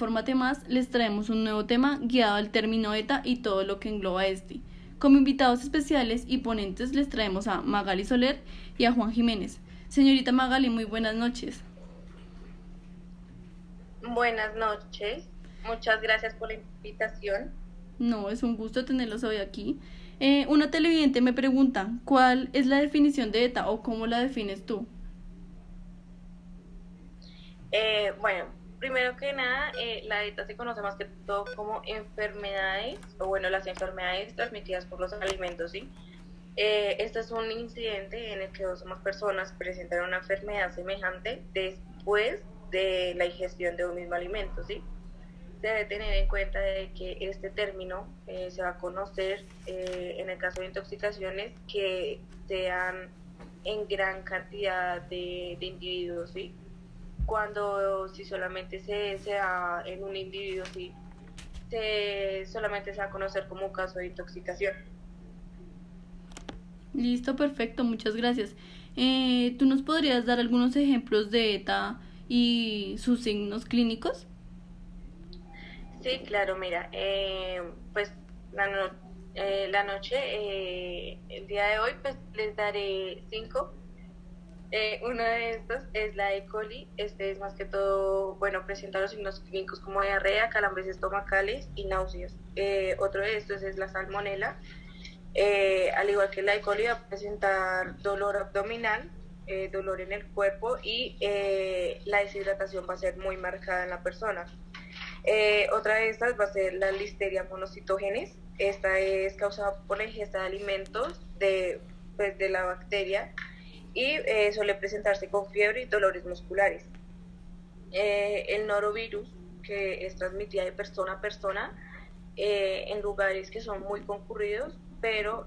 Infórmate Más les traemos un nuevo tema guiado al término ETA y todo lo que engloba este. Como invitados especiales y ponentes les traemos a Magali Soler y a Juan Jiménez. Señorita Magali, muy buenas noches. Buenas noches, muchas gracias por la invitación. No, es un gusto tenerlos hoy aquí. Eh, una televidente me pregunta, ¿cuál es la definición de ETA o cómo la defines tú? Eh, bueno, primero que nada, eh, la ETA se conoce más que todo como enfermedades, o bueno, las enfermedades transmitidas por los alimentos, ¿sí? Eh, este es un incidente en el que dos o más personas presentan una enfermedad semejante después de la ingestión de un mismo alimento, ¿sí? Se debe tener en cuenta de que este término eh, se va a conocer en el caso de intoxicaciones que sean en gran cantidad de, de individuos, ¿sí? Cuando si solamente se, se da en un individuo, si se, solamente se va a conocer como un caso de intoxicación. Listo, perfecto, muchas gracias. Eh, ¿Tú nos podrías dar algunos ejemplos de ETA y sus signos clínicos? Sí, claro, mira, eh, pues la, eh, la noche, el día de hoy, pues les daré cinco eh, uno de estos es la E. coli. Este es más que todo, bueno, presenta los signos clínicos como diarrea, calambres estomacales y náuseas. Eh, otro de estos es la salmonela. Eh, al igual que la E. coli, va a presentar dolor abdominal, dolor en el cuerpo y la deshidratación va a ser muy marcada en la persona. otra de estas va a ser la listeria monocitógenes. Esta es causada por la ingesta de alimentos de, pues, de la bacteria y eh, suele presentarse con fiebre y dolores musculares. Eh, el norovirus, que es transmitida de persona a persona eh, en lugares que son muy concurridos, pero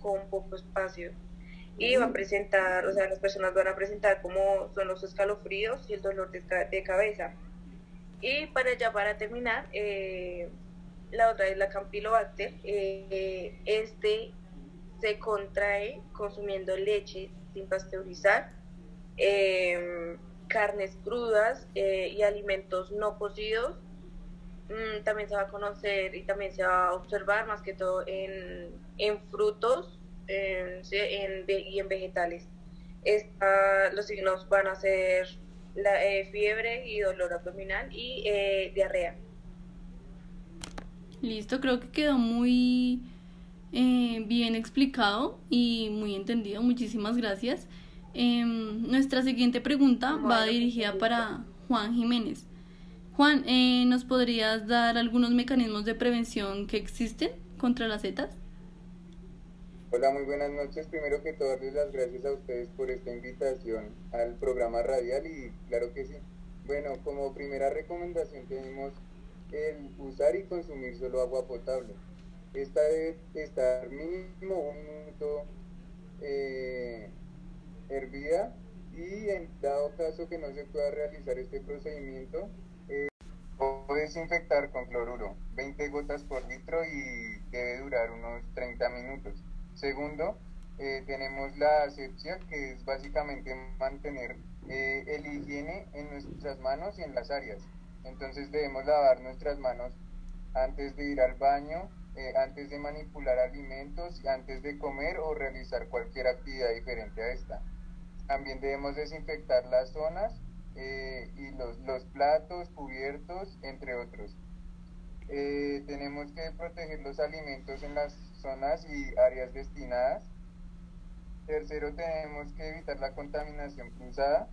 con poco espacio. Y va a presentar, o sea, las personas van a presentar como son los escalofríos y el dolor de, de cabeza. Y para ya para terminar, la otra es la Campylobacter. este se contrae consumiendo leche sin pasteurizar, em, carnes crudas eh, y alimentos no cocidos. Mm, también se va a conocer y también se va a observar más que todo en, frutos y en vegetales. los signos van a ser la, eh, fiebre y dolor abdominal y eh, diarrea. Listo, creo que quedó muy bien explicado y muy entendido. Muchísimas gracias. Em, nuestra siguiente pregunta va dirigida para Juan Jiménez. Juan, eh, ¿nos podrías dar algunos mecanismos de prevención que existen contra las setas? Hola, muy buenas noches. Primero que todo, darles las gracias a ustedes por esta invitación al programa radial y claro que sí. Bueno, como primera recomendación tenemos el usar y consumir solo agua potable. Esta debe estar mínimo un minuto eh, hervida y en dado caso que no se pueda realizar este procedimiento, eh, desinfectar con cloruro, 20 gotas por litro y debe durar unos 30 minutos. Segundo, eh, tenemos la asepsia, que es básicamente mantener el higiene en nuestras manos y en las áreas. Entonces debemos lavar nuestras manos antes de ir al baño, eh, antes de manipular alimentos, antes de comer o realizar cualquier actividad diferente a esta. También debemos desinfectar las zonas eh, y los, los, platos, cubiertos, entre otros. Eh, tenemos que proteger los alimentos en las zonas y áreas destinadas. Tercero, tenemos que evitar la contaminación cruzada.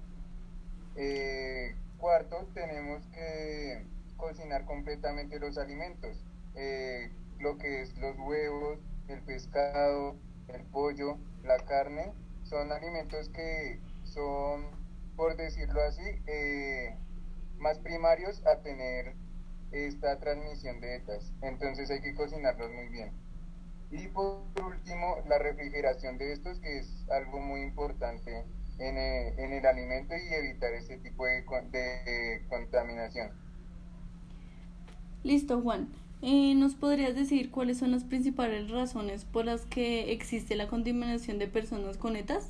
cuarto, tenemos que cocinar completamente los alimentos lo que es los huevos, el pescado, el pollo, la carne, son alimentos que son, por decirlo así, eh, más primarios a tener esta transmisión de ETAs. Entonces hay que cocinarlos muy bien. Y por último, la refrigeración de estos, que es algo muy importante en el, en el alimento y evitar ese tipo de, de contaminación. Listo, Juan. Eh, ¿Nos podrías decir cuáles son las principales razones por las que existe la contaminación de personas con ETAs?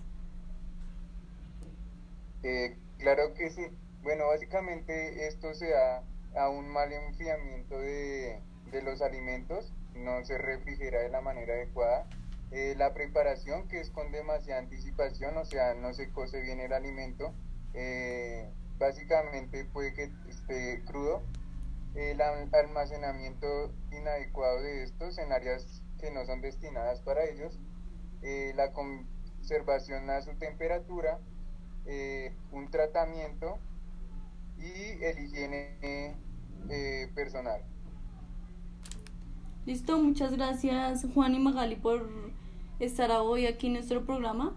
Eh, claro que sí. Bueno, básicamente esto se da a un mal enfriamiento de, de los alimentos, no se refrigera de la manera adecuada. Eh, la preparación, que es con demasiada anticipación, o sea, no se cose bien el alimento, eh, básicamente puede que esté crudo. El almacenamiento inadecuado de estos en áreas que no son destinadas para ellos, eh, la conservación a su temperatura, un tratamiento y el higiene personal. Listo, muchas gracias Juan y Magali por estar hoy aquí en nuestro programa.